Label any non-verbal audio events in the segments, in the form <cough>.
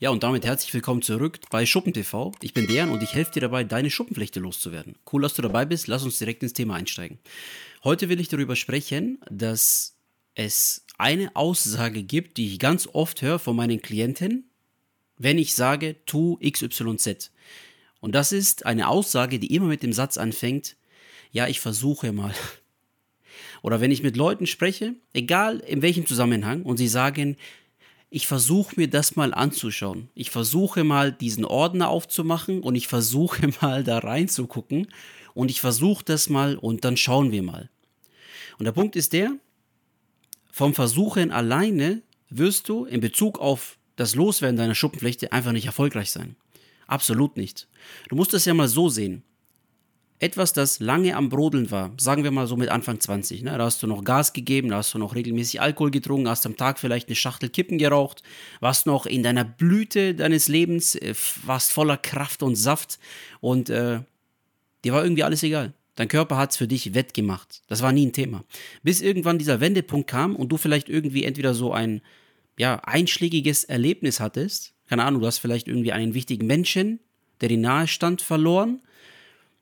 Ja, und damit herzlich willkommen zurück bei SchuppenTV. Ich bin Dejan und ich helfe dir dabei, deine Schuppenflechte loszuwerden. Cool, dass du dabei bist. Lass uns direkt ins Thema einsteigen. Heute will ich darüber sprechen, dass es eine Aussage gibt, die ich ganz oft höre von meinen Klienten, wenn ich sage, tu XYZ. Und das ist eine Aussage, die immer mit dem Satz anfängt, ja, ich versuche mal. <laughs> Oder wenn ich mit Leuten spreche, egal in welchem Zusammenhang, und sie sagen, ich versuche mir das mal anzuschauen. Ich versuche mal diesen Ordner aufzumachen und ich versuche <laughs> mal da reinzugucken und ich versuche das mal und dann schauen wir mal. Und der Punkt ist der, vom Versuchen alleine wirst du in Bezug auf das Loswerden deiner Schuppenflechte einfach nicht erfolgreich sein. Absolut nicht. Du musst es ja mal so sehen etwas, das lange am Brodeln war, sagen wir mal so mit Anfang 20, ne? da hast du noch Gas gegeben, da hast du noch regelmäßig Alkohol getrunken, hast am Tag vielleicht eine Schachtel Kippen geraucht, warst noch in deiner Blüte deines Lebens, äh, warst voller Kraft und Saft und äh, dir war irgendwie alles egal. Dein Körper hat es für dich wettgemacht. Das war nie ein Thema. Bis irgendwann dieser Wendepunkt kam und du vielleicht irgendwie entweder so ein ja, einschlägiges Erlebnis hattest. Keine Ahnung, du hast vielleicht irgendwie einen wichtigen Menschen, der dir nahe stand, verloren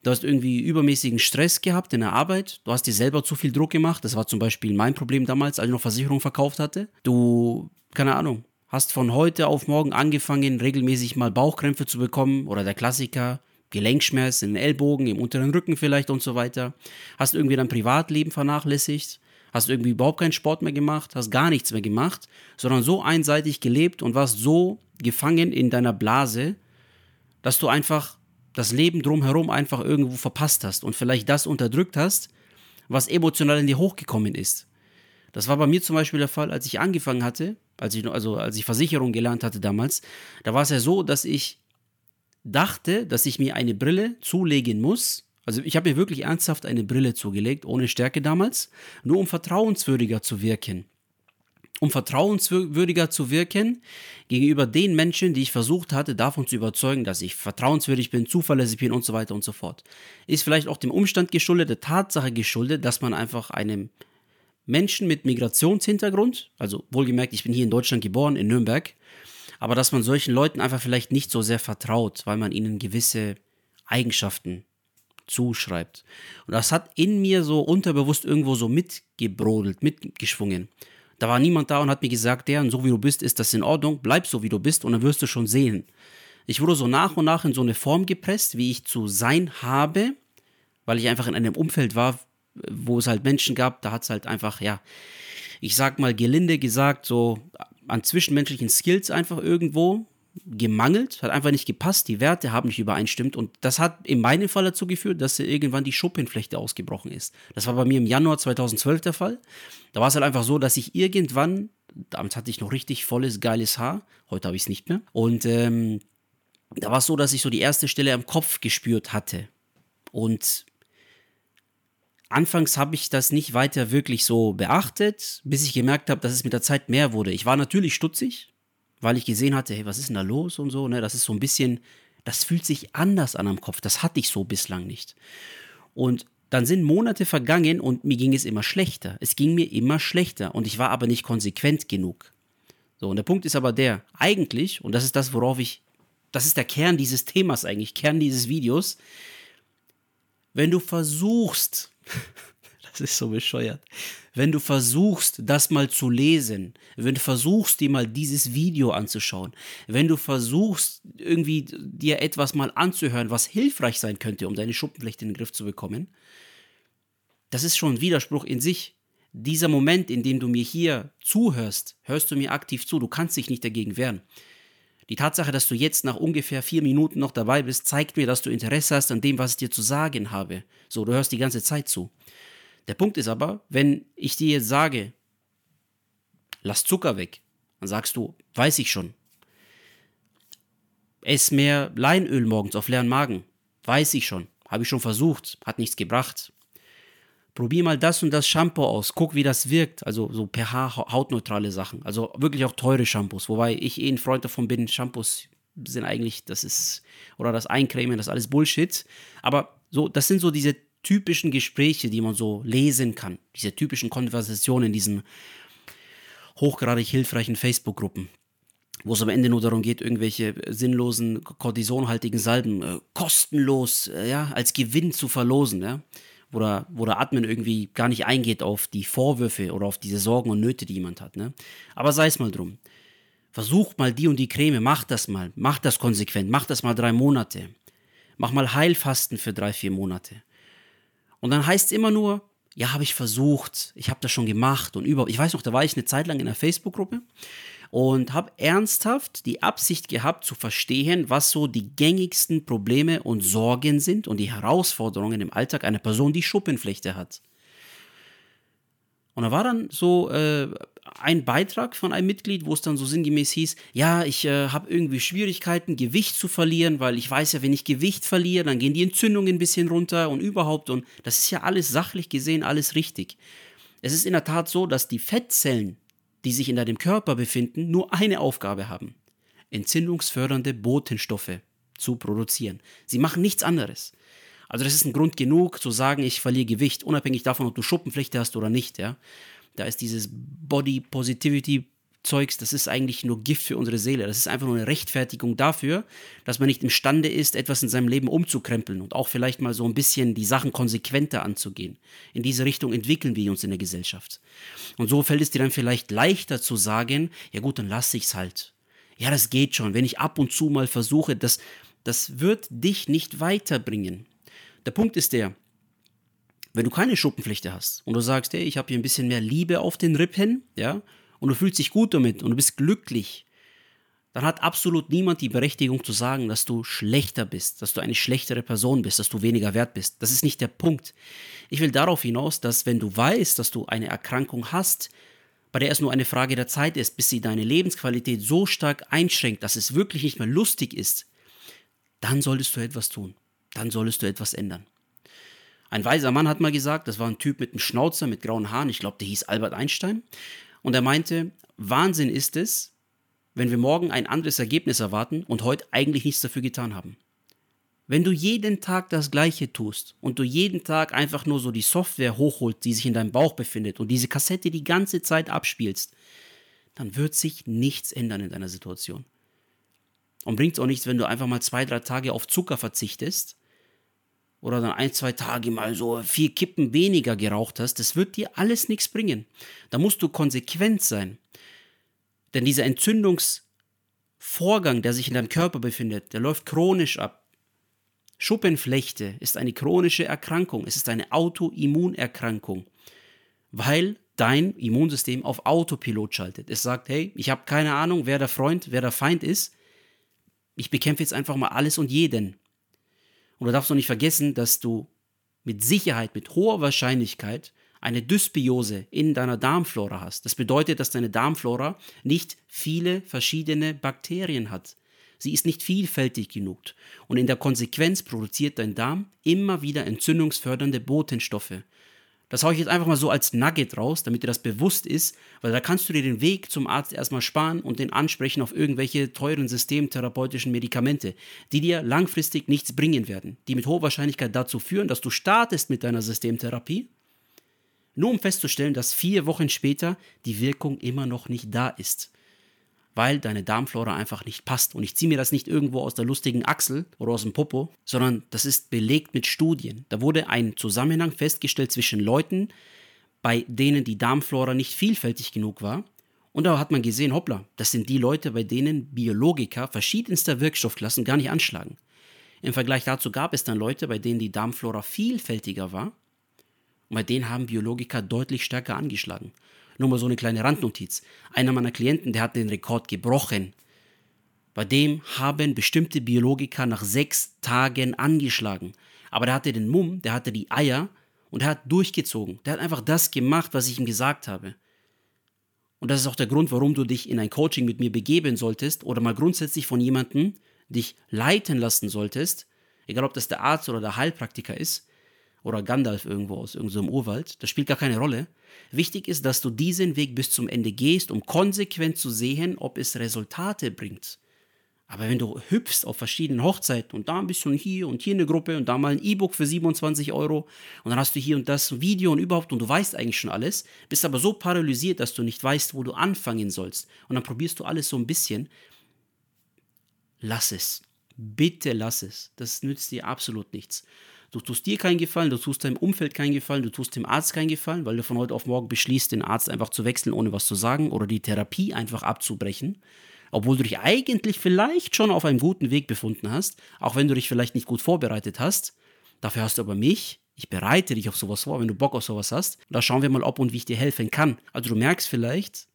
Du hast irgendwie übermäßigen Stress gehabt in der Arbeit. Du hast dir selber zu viel Druck gemacht. Das war zum Beispiel mein Problem damals, als ich noch Versicherung verkauft hatte. Du, keine Ahnung, hast von heute auf morgen angefangen, regelmäßig mal Bauchkrämpfe zu bekommen oder der Klassiker, Gelenkschmerz in den Ellbogen, im unteren Rücken vielleicht und so weiter. Hast irgendwie dein Privatleben vernachlässigt. Hast irgendwie überhaupt keinen Sport mehr gemacht, hast gar nichts mehr gemacht, sondern so einseitig gelebt und warst so gefangen in deiner Blase, dass du einfach das Leben drumherum einfach irgendwo verpasst hast und vielleicht das unterdrückt hast, was emotional in dir hochgekommen ist. Das war bei mir zum Beispiel der Fall, als ich angefangen hatte, als ich, also als ich Versicherung gelernt hatte damals, da war es ja so, dass ich dachte, dass ich mir eine Brille zulegen muss. Also ich habe mir wirklich ernsthaft eine Brille zugelegt, ohne Stärke damals, nur um vertrauenswürdiger zu wirken um vertrauenswürdiger zu wirken gegenüber den Menschen, die ich versucht hatte, davon zu überzeugen, dass ich vertrauenswürdig bin, zuverlässig bin und so weiter und so fort. Ist vielleicht auch dem Umstand geschuldet, der Tatsache geschuldet, dass man einfach einem Menschen mit Migrationshintergrund, also wohlgemerkt, ich bin hier in Deutschland geboren, in Nürnberg, aber dass man solchen Leuten einfach vielleicht nicht so sehr vertraut, weil man ihnen gewisse Eigenschaften zuschreibt. Und das hat in mir so unterbewusst irgendwo so mitgebrodelt, mitgeschwungen. Da war niemand da und hat mir gesagt, der, so wie du bist, ist das in Ordnung, bleib so wie du bist und dann wirst du schon sehen. Ich wurde so nach und nach in so eine Form gepresst, wie ich zu sein habe, weil ich einfach in einem Umfeld war, wo es halt Menschen gab, da hat es halt einfach, ja, ich sag mal gelinde gesagt, so an zwischenmenschlichen Skills einfach irgendwo gemangelt, hat einfach nicht gepasst, die Werte haben nicht übereinstimmt und das hat in meinem Fall dazu geführt, dass irgendwann die Schuppenflechte ausgebrochen ist. Das war bei mir im Januar 2012 der Fall. Da war es halt einfach so, dass ich irgendwann, damals hatte ich noch richtig volles, geiles Haar, heute habe ich es nicht mehr und ähm, da war es so, dass ich so die erste Stelle am Kopf gespürt hatte und Anfangs habe ich das nicht weiter wirklich so beachtet, bis ich gemerkt habe, dass es mit der Zeit mehr wurde. Ich war natürlich stutzig, weil ich gesehen hatte, hey, was ist denn da los und so, ne? Das ist so ein bisschen, das fühlt sich anders an am Kopf. Das hatte ich so bislang nicht. Und dann sind Monate vergangen und mir ging es immer schlechter. Es ging mir immer schlechter und ich war aber nicht konsequent genug. So, und der Punkt ist aber der, eigentlich, und das ist das, worauf ich, das ist der Kern dieses Themas eigentlich, Kern dieses Videos, wenn du versuchst, <laughs> das ist so bescheuert, wenn du versuchst, das mal zu lesen, wenn du versuchst, dir mal dieses Video anzuschauen, wenn du versuchst, irgendwie dir etwas mal anzuhören, was hilfreich sein könnte, um deine Schuppenflechte in den Griff zu bekommen, das ist schon ein Widerspruch in sich. Dieser Moment, in dem du mir hier zuhörst, hörst du mir aktiv zu, du kannst dich nicht dagegen wehren. Die Tatsache, dass du jetzt nach ungefähr vier Minuten noch dabei bist, zeigt mir, dass du Interesse hast an dem, was ich dir zu sagen habe. So, du hörst die ganze Zeit zu. Der Punkt ist aber, wenn ich dir jetzt sage, lass Zucker weg, dann sagst du, weiß ich schon. Ess mehr Leinöl morgens auf leeren Magen, weiß ich schon, habe ich schon versucht, hat nichts gebracht. Probier mal das und das Shampoo aus, guck, wie das wirkt. Also so pH, hautneutrale Sachen. Also wirklich auch teure Shampoos. Wobei ich eh ein Freund davon bin, Shampoos sind eigentlich, das ist, oder das Eincremen, das ist alles Bullshit. Aber so, das sind so diese typischen Gespräche, die man so lesen kann, diese typischen Konversationen in diesen hochgradig hilfreichen Facebook-Gruppen. wo es am Ende nur darum geht, irgendwelche sinnlosen, kortisonhaltigen Salben äh, kostenlos äh, ja, als Gewinn zu verlosen, ja? wo, der, wo der Admin irgendwie gar nicht eingeht auf die Vorwürfe oder auf diese Sorgen und Nöte, die jemand hat. Ne? Aber sei es mal drum. Versuch mal die und die Creme, mach das mal, mach das konsequent, mach das mal drei Monate. Mach mal Heilfasten für drei, vier Monate. Und dann heißt es immer nur, ja, habe ich versucht, ich habe das schon gemacht und überhaupt. Ich weiß noch, da war ich eine Zeit lang in einer Facebook-Gruppe und habe ernsthaft die Absicht gehabt zu verstehen, was so die gängigsten Probleme und Sorgen sind und die Herausforderungen im Alltag einer Person, die Schuppenflechte hat. Und da war dann so äh, ein Beitrag von einem Mitglied, wo es dann so sinngemäß hieß, ja, ich äh, habe irgendwie Schwierigkeiten, Gewicht zu verlieren, weil ich weiß ja, wenn ich Gewicht verliere, dann gehen die Entzündungen ein bisschen runter und überhaupt. Und das ist ja alles sachlich gesehen, alles richtig. Es ist in der Tat so, dass die Fettzellen, die sich in deinem Körper befinden, nur eine Aufgabe haben. Entzündungsfördernde Botenstoffe zu produzieren. Sie machen nichts anderes. Also das ist ein Grund genug zu sagen, ich verliere Gewicht, unabhängig davon, ob du Schuppenflechte hast oder nicht, ja. Da ist dieses Body Positivity Zeugs, das ist eigentlich nur Gift für unsere Seele. Das ist einfach nur eine Rechtfertigung dafür, dass man nicht imstande ist, etwas in seinem Leben umzukrempeln und auch vielleicht mal so ein bisschen die Sachen konsequenter anzugehen. In diese Richtung entwickeln wir uns in der Gesellschaft. Und so fällt es dir dann vielleicht leichter zu sagen, ja gut, dann lass ich's halt. Ja, das geht schon. Wenn ich ab und zu mal versuche, das, das wird dich nicht weiterbringen. Der Punkt ist der, wenn du keine Schuppenflechte hast und du sagst, hey, ich habe hier ein bisschen mehr Liebe auf den Rippen, ja, und du fühlst dich gut damit und du bist glücklich, dann hat absolut niemand die Berechtigung zu sagen, dass du schlechter bist, dass du eine schlechtere Person bist, dass du weniger wert bist. Das ist nicht der Punkt. Ich will darauf hinaus, dass wenn du weißt, dass du eine Erkrankung hast, bei der es nur eine Frage der Zeit ist, bis sie deine Lebensqualität so stark einschränkt, dass es wirklich nicht mehr lustig ist, dann solltest du etwas tun. Dann solltest du etwas ändern. Ein weiser Mann hat mal gesagt, das war ein Typ mit einem Schnauzer, mit grauen Haaren, ich glaube, der hieß Albert Einstein. Und er meinte, Wahnsinn ist es, wenn wir morgen ein anderes Ergebnis erwarten und heute eigentlich nichts dafür getan haben. Wenn du jeden Tag das Gleiche tust und du jeden Tag einfach nur so die Software hochholst, die sich in deinem Bauch befindet und diese Kassette die ganze Zeit abspielst, dann wird sich nichts ändern in deiner Situation. Und bringt es auch nichts, wenn du einfach mal zwei, drei Tage auf Zucker verzichtest oder dann ein, zwei Tage mal so vier Kippen weniger geraucht hast, das wird dir alles nichts bringen. Da musst du konsequent sein. Denn dieser Entzündungsvorgang, der sich in deinem Körper befindet, der läuft chronisch ab. Schuppenflechte ist eine chronische Erkrankung, es ist eine Autoimmunerkrankung, weil dein Immunsystem auf Autopilot schaltet. Es sagt, hey, ich habe keine Ahnung, wer der Freund, wer der Feind ist. Ich bekämpfe jetzt einfach mal alles und jeden. Und du darfst noch nicht vergessen, dass du mit Sicherheit, mit hoher Wahrscheinlichkeit eine Dysbiose in deiner Darmflora hast. Das bedeutet, dass deine Darmflora nicht viele verschiedene Bakterien hat. Sie ist nicht vielfältig genug. Und in der Konsequenz produziert dein Darm immer wieder entzündungsfördernde Botenstoffe. Das haue ich jetzt einfach mal so als Nugget raus, damit dir das bewusst ist, weil da kannst du dir den Weg zum Arzt erstmal sparen und den ansprechen auf irgendwelche teuren systemtherapeutischen Medikamente, die dir langfristig nichts bringen werden, die mit hoher Wahrscheinlichkeit dazu führen, dass du startest mit deiner Systemtherapie, nur um festzustellen, dass vier Wochen später die Wirkung immer noch nicht da ist weil deine Darmflora einfach nicht passt. Und ich ziehe mir das nicht irgendwo aus der lustigen Achsel oder aus dem Popo, sondern das ist belegt mit Studien. Da wurde ein Zusammenhang festgestellt zwischen Leuten, bei denen die Darmflora nicht vielfältig genug war. Und da hat man gesehen, hoppla, das sind die Leute, bei denen Biologiker verschiedenster Wirkstoffklassen gar nicht anschlagen. Im Vergleich dazu gab es dann Leute, bei denen die Darmflora vielfältiger war und bei denen haben Biologiker deutlich stärker angeschlagen. Nur mal so eine kleine Randnotiz. Einer meiner Klienten, der hat den Rekord gebrochen. Bei dem haben bestimmte Biologiker nach sechs Tagen angeschlagen. Aber der hatte den Mumm, der hatte die Eier und er hat durchgezogen. Der hat einfach das gemacht, was ich ihm gesagt habe. Und das ist auch der Grund, warum du dich in ein Coaching mit mir begeben solltest oder mal grundsätzlich von jemandem dich leiten lassen solltest, egal ob das der Arzt oder der Heilpraktiker ist, oder Gandalf irgendwo aus irgendeinem Urwald. Das spielt gar keine Rolle. Wichtig ist, dass du diesen Weg bis zum Ende gehst, um konsequent zu sehen, ob es Resultate bringt. Aber wenn du hüpfst auf verschiedenen Hochzeiten und da ein bisschen hier und hier eine Gruppe und da mal ein E-Book für 27 Euro und dann hast du hier und das Video und überhaupt und du weißt eigentlich schon alles, bist aber so paralysiert, dass du nicht weißt, wo du anfangen sollst und dann probierst du alles so ein bisschen, lass es. Bitte lass es. Das nützt dir absolut nichts. Du tust dir keinen Gefallen, du tust deinem Umfeld keinen Gefallen, du tust dem Arzt keinen Gefallen, weil du von heute auf morgen beschließt, den Arzt einfach zu wechseln, ohne was zu sagen oder die Therapie einfach abzubrechen. Obwohl du dich eigentlich vielleicht schon auf einem guten Weg befunden hast, auch wenn du dich vielleicht nicht gut vorbereitet hast. Dafür hast du aber mich. Ich bereite dich auf sowas vor, wenn du Bock auf sowas hast. Da schauen wir mal, ob und wie ich dir helfen kann. Also du merkst vielleicht,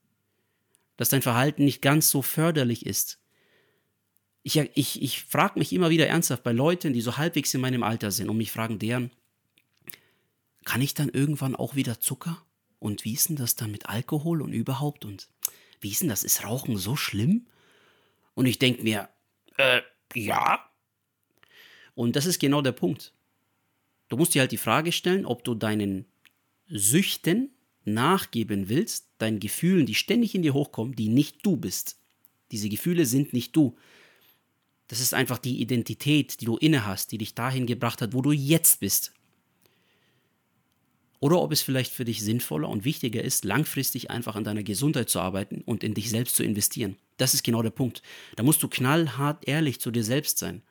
dass dein Verhalten nicht ganz so förderlich ist ich, ich, ich frage mich immer wieder ernsthaft bei Leuten, die so halbwegs in meinem Alter sind und mich fragen deren, kann ich dann irgendwann auch wieder Zucker? Und wie ist denn das dann mit Alkohol und überhaupt? Und wie ist denn das? Ist Rauchen so schlimm? Und ich denke mir, äh, ja. Und das ist genau der Punkt. Du musst dir halt die Frage stellen, ob du deinen Süchten nachgeben willst, deinen Gefühlen, die ständig in dir hochkommen, die nicht du bist. Diese Gefühle sind nicht du. Das ist einfach die Identität, die du inne hast, die dich dahin gebracht hat, wo du jetzt bist. Oder ob es vielleicht für dich sinnvoller und wichtiger ist, langfristig einfach an deiner Gesundheit zu arbeiten und in dich selbst zu investieren. Das ist genau der Punkt. Da musst du knallhart ehrlich zu dir selbst sein.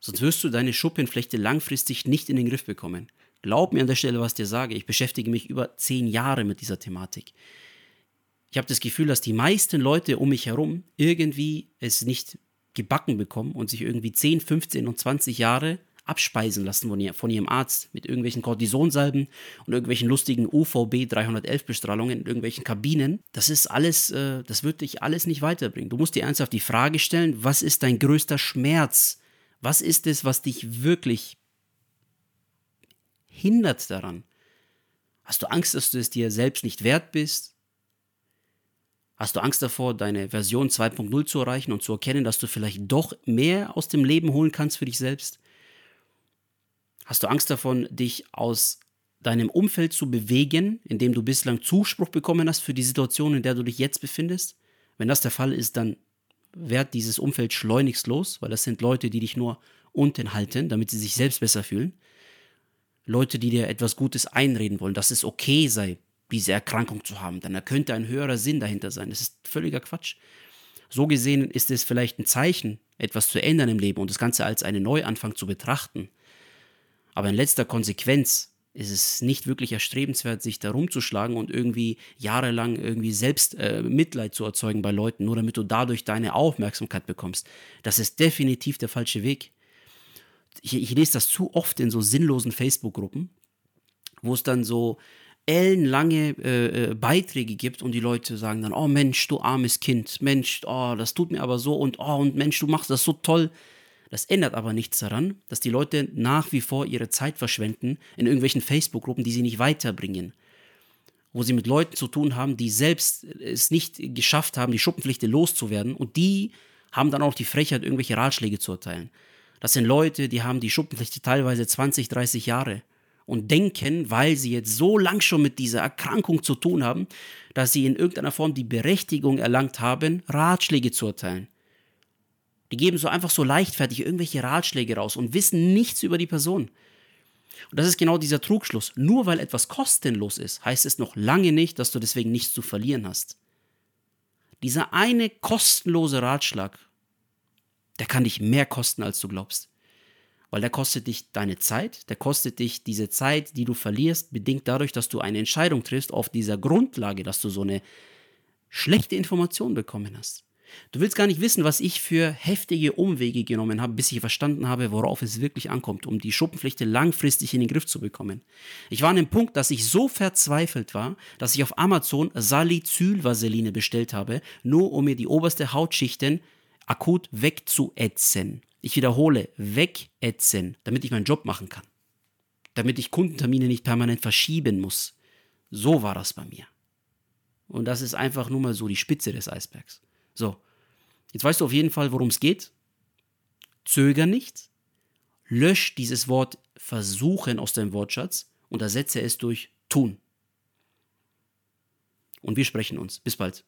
Sonst wirst du deine Schuppenflechte langfristig nicht in den Griff bekommen. Glaub mir an der Stelle, was ich dir sage. Ich beschäftige mich über zehn Jahre mit dieser Thematik. Ich habe das Gefühl, dass die meisten Leute um mich herum irgendwie es nicht gebacken bekommen und sich irgendwie 10, 15 und 20 Jahre abspeisen lassen von, ihr, von ihrem Arzt mit irgendwelchen Kortisonsalben und irgendwelchen lustigen UVB 311 Bestrahlungen in irgendwelchen Kabinen. Das ist alles, äh, das wird dich alles nicht weiterbringen. Du musst dir ernsthaft die Frage stellen, was ist dein größter Schmerz? Was ist es, was dich wirklich hindert daran? Hast du Angst, dass du es dir selbst nicht wert bist? Hast du Angst davor, deine Version 2.0 zu erreichen und zu erkennen, dass du vielleicht doch mehr aus dem Leben holen kannst für dich selbst? Hast du Angst davon, dich aus deinem Umfeld zu bewegen, in dem du bislang Zuspruch bekommen hast für die Situation, in der du dich jetzt befindest? Wenn das der Fall ist, dann werd dieses Umfeld schleunigst los, weil das sind Leute, die dich nur unten halten, damit sie sich selbst besser fühlen. Leute, die dir etwas Gutes einreden wollen, dass es okay sei, diese Erkrankung zu haben, dann könnte ein höherer Sinn dahinter sein. Das ist völliger Quatsch. So gesehen ist es vielleicht ein Zeichen, etwas zu ändern im Leben und das Ganze als einen Neuanfang zu betrachten. Aber in letzter Konsequenz ist es nicht wirklich erstrebenswert, sich da rumzuschlagen und irgendwie jahrelang irgendwie selbst äh, Mitleid zu erzeugen bei Leuten, nur damit du dadurch deine Aufmerksamkeit bekommst. Das ist definitiv der falsche Weg. Ich, ich lese das zu oft in so sinnlosen Facebook-Gruppen, wo es dann so ellenlange äh, äh, Beiträge gibt und die Leute sagen dann, oh Mensch, du armes Kind, Mensch, oh, das tut mir aber so und oh und Mensch, du machst das so toll. Das ändert aber nichts daran, dass die Leute nach wie vor ihre Zeit verschwenden in irgendwelchen Facebook-Gruppen, die sie nicht weiterbringen. Wo sie mit Leuten zu tun haben, die selbst es nicht geschafft haben, die Schuppenpflicht loszuwerden und die haben dann auch die Frechheit, irgendwelche Ratschläge zu erteilen. Das sind Leute, die haben die Schuppenpflicht teilweise 20, 30 Jahre und denken, weil sie jetzt so lang schon mit dieser Erkrankung zu tun haben, dass sie in irgendeiner Form die Berechtigung erlangt haben, Ratschläge zu erteilen. Die geben so einfach so leichtfertig irgendwelche Ratschläge raus und wissen nichts über die Person. Und das ist genau dieser Trugschluss. Nur weil etwas kostenlos ist, heißt es noch lange nicht, dass du deswegen nichts zu verlieren hast. Dieser eine kostenlose Ratschlag, der kann dich mehr kosten, als du glaubst weil der kostet dich deine Zeit, der kostet dich diese Zeit, die du verlierst, bedingt dadurch, dass du eine Entscheidung triffst auf dieser Grundlage, dass du so eine schlechte Information bekommen hast. Du willst gar nicht wissen, was ich für heftige Umwege genommen habe, bis ich verstanden habe, worauf es wirklich ankommt, um die Schuppenflechte langfristig in den Griff zu bekommen. Ich war an dem Punkt, dass ich so verzweifelt war, dass ich auf Amazon Salicylvaseline bestellt habe, nur um mir die oberste Hautschichten akut wegzuätzen. Ich wiederhole, wegätzen, damit ich meinen Job machen kann. Damit ich Kundentermine nicht permanent verschieben muss. So war das bei mir. Und das ist einfach nur mal so die Spitze des Eisbergs. So, jetzt weißt du auf jeden Fall, worum es geht. Zöger nicht. Lösch dieses Wort versuchen aus deinem Wortschatz und ersetze es durch tun. Und wir sprechen uns. Bis bald.